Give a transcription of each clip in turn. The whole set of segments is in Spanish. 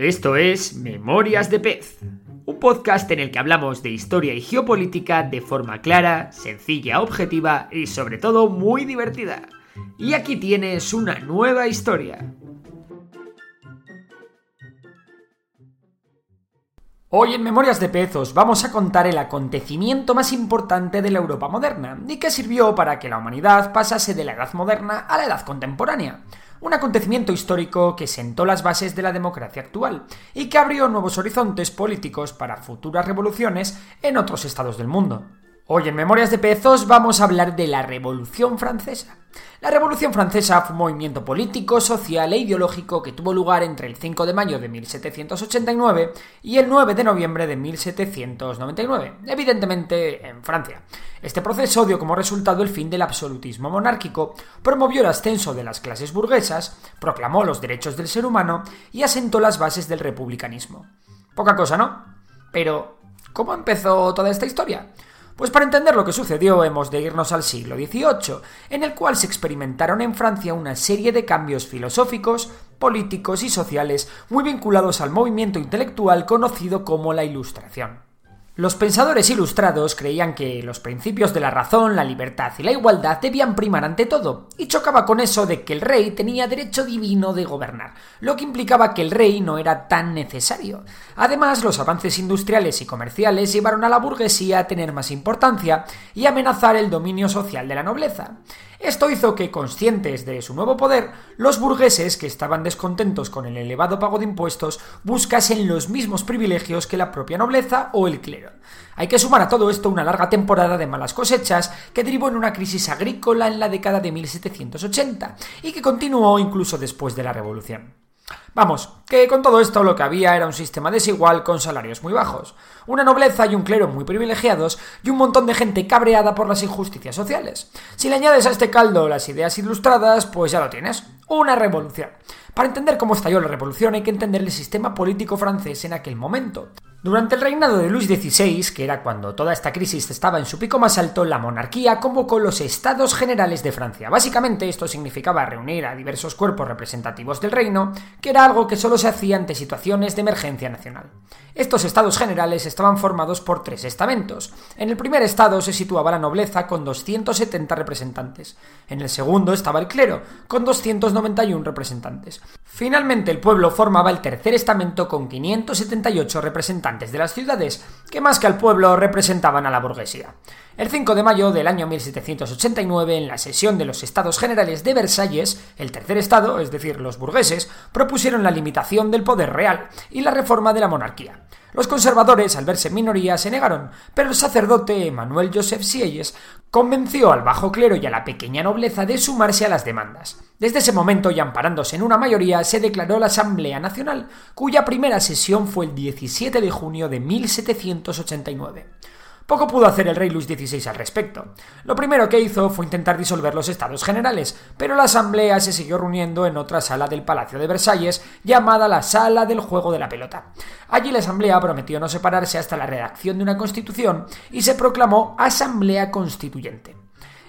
Esto es Memorias de Pez, un podcast en el que hablamos de historia y geopolítica de forma clara, sencilla, objetiva y sobre todo muy divertida. Y aquí tienes una nueva historia. Hoy en Memorias de Pez os vamos a contar el acontecimiento más importante de la Europa moderna y que sirvió para que la humanidad pasase de la Edad Moderna a la Edad Contemporánea un acontecimiento histórico que sentó las bases de la democracia actual y que abrió nuevos horizontes políticos para futuras revoluciones en otros estados del mundo. Hoy en Memorias de Pezos vamos a hablar de la Revolución Francesa. La Revolución Francesa fue un movimiento político, social e ideológico que tuvo lugar entre el 5 de mayo de 1789 y el 9 de noviembre de 1799, evidentemente en Francia. Este proceso dio como resultado el fin del absolutismo monárquico, promovió el ascenso de las clases burguesas, proclamó los derechos del ser humano y asentó las bases del republicanismo. Poca cosa, ¿no? Pero, ¿cómo empezó toda esta historia? Pues para entender lo que sucedió hemos de irnos al siglo XVIII, en el cual se experimentaron en Francia una serie de cambios filosóficos, políticos y sociales muy vinculados al movimiento intelectual conocido como la Ilustración. Los pensadores ilustrados creían que los principios de la razón, la libertad y la igualdad debían primar ante todo, y chocaba con eso de que el rey tenía derecho divino de gobernar, lo que implicaba que el rey no era tan necesario. Además, los avances industriales y comerciales llevaron a la burguesía a tener más importancia y amenazar el dominio social de la nobleza. Esto hizo que, conscientes de su nuevo poder, los burgueses, que estaban descontentos con el elevado pago de impuestos, buscasen los mismos privilegios que la propia nobleza o el clero. Hay que sumar a todo esto una larga temporada de malas cosechas que derivó en una crisis agrícola en la década de 1780 y que continuó incluso después de la Revolución. Vamos, que con todo esto lo que había era un sistema desigual con salarios muy bajos, una nobleza y un clero muy privilegiados y un montón de gente cabreada por las injusticias sociales. Si le añades a este caldo las ideas ilustradas, pues ya lo tienes, una revolución. Para entender cómo estalló la revolución hay que entender el sistema político francés en aquel momento. Durante el reinado de Luis XVI, que era cuando toda esta crisis estaba en su pico más alto, la monarquía convocó los Estados Generales de Francia. Básicamente esto significaba reunir a diversos cuerpos representativos del reino, que era algo que solo se hacía ante situaciones de emergencia nacional. Estos Estados Generales estaban formados por tres estamentos. En el primer estado se situaba la nobleza con 270 representantes. En el segundo estaba el clero, con 291 representantes. Finalmente el pueblo formaba el tercer estamento con 578 representantes de las ciudades, que más que al pueblo representaban a la burguesía. El 5 de mayo del año 1789, en la sesión de los Estados Generales de Versalles, el tercer Estado, es decir, los burgueses, propusieron la limitación del poder real y la reforma de la monarquía. Los conservadores, al verse en minoría, se negaron, pero el sacerdote Emmanuel Joseph Sieyes convenció al bajo clero y a la pequeña nobleza de sumarse a las demandas. Desde ese momento, y amparándose en una mayoría, se declaró la Asamblea Nacional, cuya primera sesión fue el 17 de junio de 1789. Poco pudo hacer el rey Luis XVI al respecto. Lo primero que hizo fue intentar disolver los estados generales, pero la asamblea se siguió reuniendo en otra sala del Palacio de Versalles llamada la Sala del Juego de la Pelota. Allí la asamblea prometió no separarse hasta la redacción de una constitución y se proclamó Asamblea Constituyente.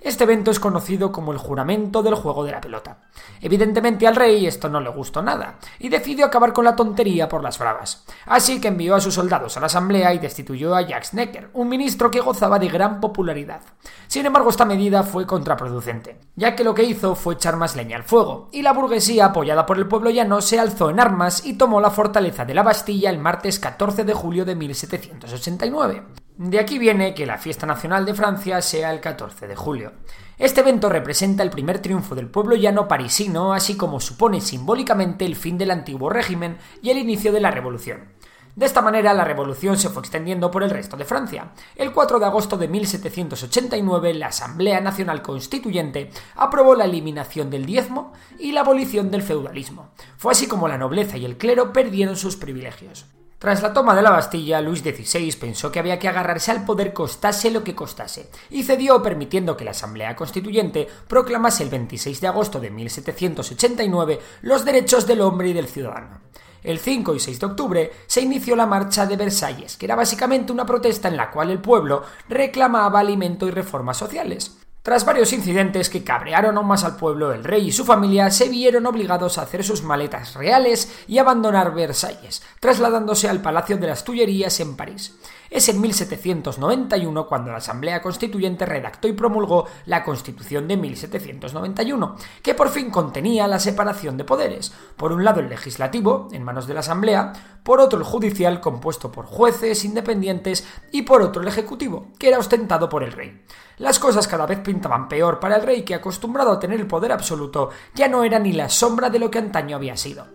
Este evento es conocido como el juramento del juego de la pelota. Evidentemente al rey esto no le gustó nada, y decidió acabar con la tontería por las bravas. Así que envió a sus soldados a la asamblea y destituyó a Jacques Necker, un ministro que gozaba de gran popularidad. Sin embargo, esta medida fue contraproducente, ya que lo que hizo fue echar más leña al fuego, y la burguesía, apoyada por el pueblo llano, se alzó en armas y tomó la fortaleza de la Bastilla el martes 14 de julio de 1789. De aquí viene que la fiesta nacional de Francia sea el 14 de julio. Este evento representa el primer triunfo del pueblo llano parisino, así como supone simbólicamente el fin del antiguo régimen y el inicio de la revolución. De esta manera la revolución se fue extendiendo por el resto de Francia. El 4 de agosto de 1789 la Asamblea Nacional Constituyente aprobó la eliminación del diezmo y la abolición del feudalismo. Fue así como la nobleza y el clero perdieron sus privilegios. Tras la toma de la Bastilla, Luis XVI pensó que había que agarrarse al poder costase lo que costase, y cedió permitiendo que la Asamblea Constituyente proclamase el 26 de agosto de 1789 los derechos del hombre y del ciudadano. El 5 y 6 de octubre se inició la Marcha de Versalles, que era básicamente una protesta en la cual el pueblo reclamaba alimento y reformas sociales. Tras varios incidentes que cabrearon aún más al pueblo, el rey y su familia se vieron obligados a hacer sus maletas reales y abandonar Versalles, trasladándose al Palacio de las Tullerías en París. Es en 1791 cuando la Asamblea Constituyente redactó y promulgó la Constitución de 1791, que por fin contenía la separación de poderes. Por un lado el legislativo, en manos de la Asamblea, por otro el judicial, compuesto por jueces independientes, y por otro el ejecutivo, que era ostentado por el rey. Las cosas cada vez pintaban peor para el rey que, acostumbrado a tener el poder absoluto, ya no era ni la sombra de lo que antaño había sido.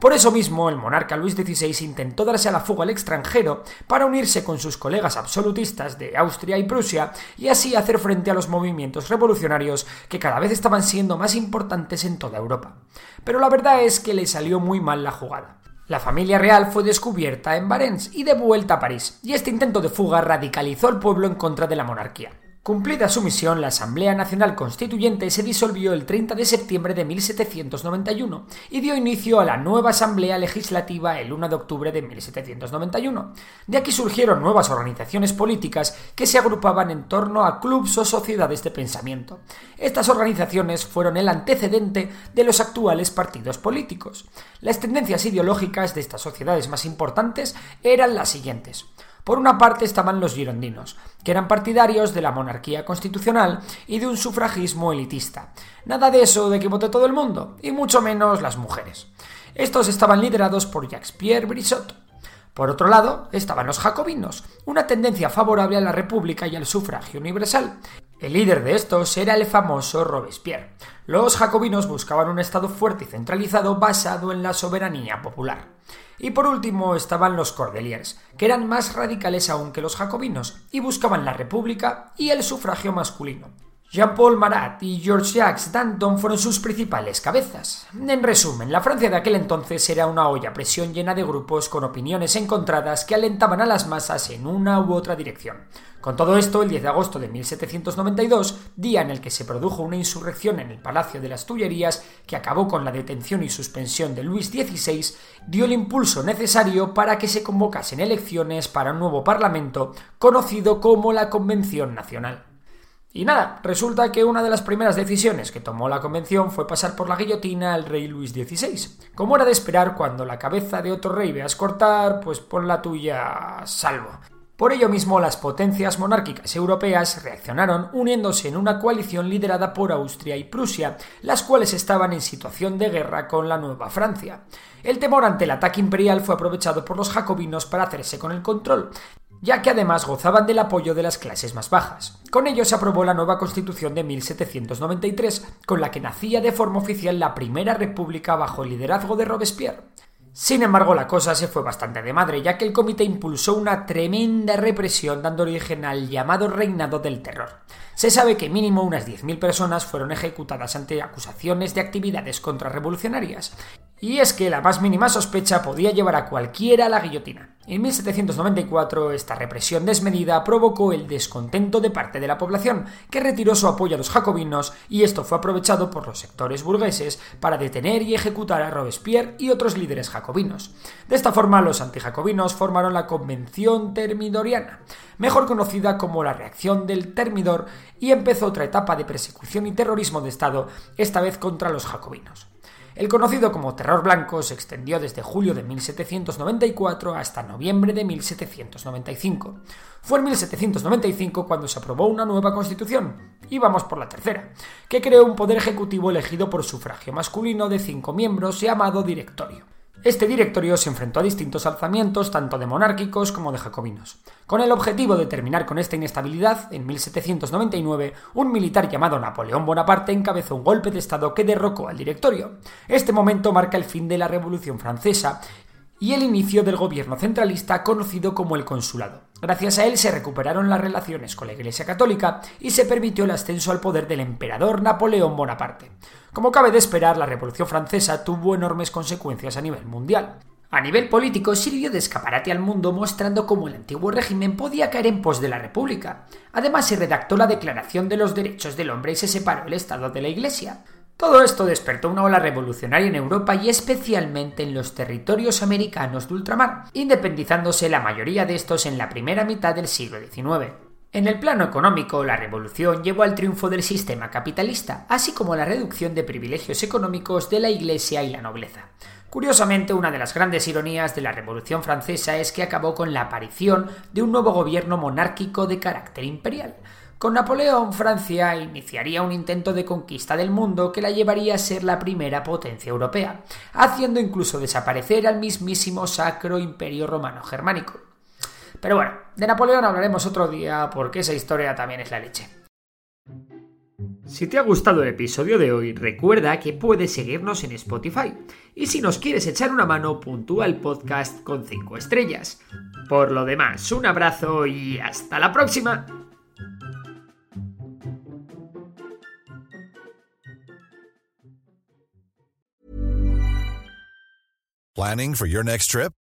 Por eso mismo, el monarca Luis XVI intentó darse a la fuga al extranjero para unirse con sus colegas absolutistas de Austria y Prusia y así hacer frente a los movimientos revolucionarios que cada vez estaban siendo más importantes en toda Europa. Pero la verdad es que le salió muy mal la jugada. La familia real fue descubierta en Varens y de vuelta a París, y este intento de fuga radicalizó al pueblo en contra de la monarquía. Cumplida su misión, la Asamblea Nacional Constituyente se disolvió el 30 de septiembre de 1791 y dio inicio a la nueva Asamblea Legislativa el 1 de octubre de 1791. De aquí surgieron nuevas organizaciones políticas que se agrupaban en torno a clubs o sociedades de pensamiento. Estas organizaciones fueron el antecedente de los actuales partidos políticos. Las tendencias ideológicas de estas sociedades más importantes eran las siguientes. Por una parte estaban los girondinos, que eran partidarios de la monarquía constitucional y de un sufragismo elitista. Nada de eso de que vote todo el mundo, y mucho menos las mujeres. Estos estaban liderados por Jacques-Pierre Brissot. Por otro lado, estaban los jacobinos, una tendencia favorable a la república y al sufragio universal. El líder de estos era el famoso Robespierre. Los jacobinos buscaban un Estado fuerte y centralizado basado en la soberanía popular. Y por último estaban los Cordeliers, que eran más radicales aún que los jacobinos y buscaban la república y el sufragio masculino. Jean-Paul Marat y Georges Danton fueron sus principales cabezas. En resumen, la Francia de aquel entonces era una olla a presión llena de grupos con opiniones encontradas que alentaban a las masas en una u otra dirección. Con todo esto, el 10 de agosto de 1792, día en el que se produjo una insurrección en el Palacio de las Tullerías que acabó con la detención y suspensión de Luis XVI, dio el impulso necesario para que se convocasen elecciones para un nuevo Parlamento conocido como la Convención Nacional. Y nada, resulta que una de las primeras decisiones que tomó la convención fue pasar por la guillotina al rey Luis XVI. Como era de esperar, cuando la cabeza de otro rey veas cortar, pues pon la tuya salvo. Por ello mismo, las potencias monárquicas europeas reaccionaron uniéndose en una coalición liderada por Austria y Prusia, las cuales estaban en situación de guerra con la Nueva Francia. El temor ante el ataque imperial fue aprovechado por los jacobinos para hacerse con el control, ya que además gozaban del apoyo de las clases más bajas. Con ello se aprobó la nueva Constitución de 1793, con la que nacía de forma oficial la Primera República bajo el liderazgo de Robespierre. Sin embargo, la cosa se fue bastante de madre, ya que el comité impulsó una tremenda represión dando origen al llamado reinado del terror. Se sabe que mínimo unas 10.000 personas fueron ejecutadas ante acusaciones de actividades contrarrevolucionarias, y es que la más mínima sospecha podía llevar a cualquiera a la guillotina. En 1794 esta represión desmedida provocó el descontento de parte de la población, que retiró su apoyo a los jacobinos y esto fue aprovechado por los sectores burgueses para detener y ejecutar a Robespierre y otros líderes jacobinos. De esta forma los antijacobinos formaron la Convención Termidoriana, mejor conocida como la Reacción del Termidor, y empezó otra etapa de persecución y terrorismo de Estado, esta vez contra los jacobinos. El conocido como Terror Blanco se extendió desde julio de 1794 hasta noviembre de 1795. Fue en 1795 cuando se aprobó una nueva constitución, y vamos por la tercera, que creó un poder ejecutivo elegido por sufragio masculino de cinco miembros llamado directorio. Este directorio se enfrentó a distintos alzamientos tanto de monárquicos como de jacobinos. Con el objetivo de terminar con esta inestabilidad, en 1799, un militar llamado Napoleón Bonaparte encabezó un golpe de Estado que derrocó al directorio. Este momento marca el fin de la Revolución Francesa y el inicio del gobierno centralista conocido como el consulado. Gracias a él se recuperaron las relaciones con la Iglesia Católica y se permitió el ascenso al poder del emperador Napoleón Bonaparte. Como cabe de esperar, la Revolución Francesa tuvo enormes consecuencias a nivel mundial. A nivel político sirvió de escaparate al mundo mostrando cómo el antiguo régimen podía caer en pos de la República. Además se redactó la Declaración de los Derechos del Hombre y se separó el Estado de la Iglesia. Todo esto despertó una ola revolucionaria en Europa y especialmente en los territorios americanos de ultramar, independizándose la mayoría de estos en la primera mitad del siglo XIX. En el plano económico, la revolución llevó al triunfo del sistema capitalista, así como la reducción de privilegios económicos de la Iglesia y la nobleza. Curiosamente, una de las grandes ironías de la Revolución Francesa es que acabó con la aparición de un nuevo gobierno monárquico de carácter imperial. Con Napoleón, Francia iniciaría un intento de conquista del mundo que la llevaría a ser la primera potencia europea, haciendo incluso desaparecer al mismísimo Sacro Imperio Romano Germánico. Pero bueno, de Napoleón hablaremos otro día porque esa historia también es la leche. Si te ha gustado el episodio de hoy, recuerda que puedes seguirnos en Spotify. Y si nos quieres echar una mano, puntúa el podcast con 5 estrellas. Por lo demás, un abrazo y hasta la próxima. Planning for your next trip?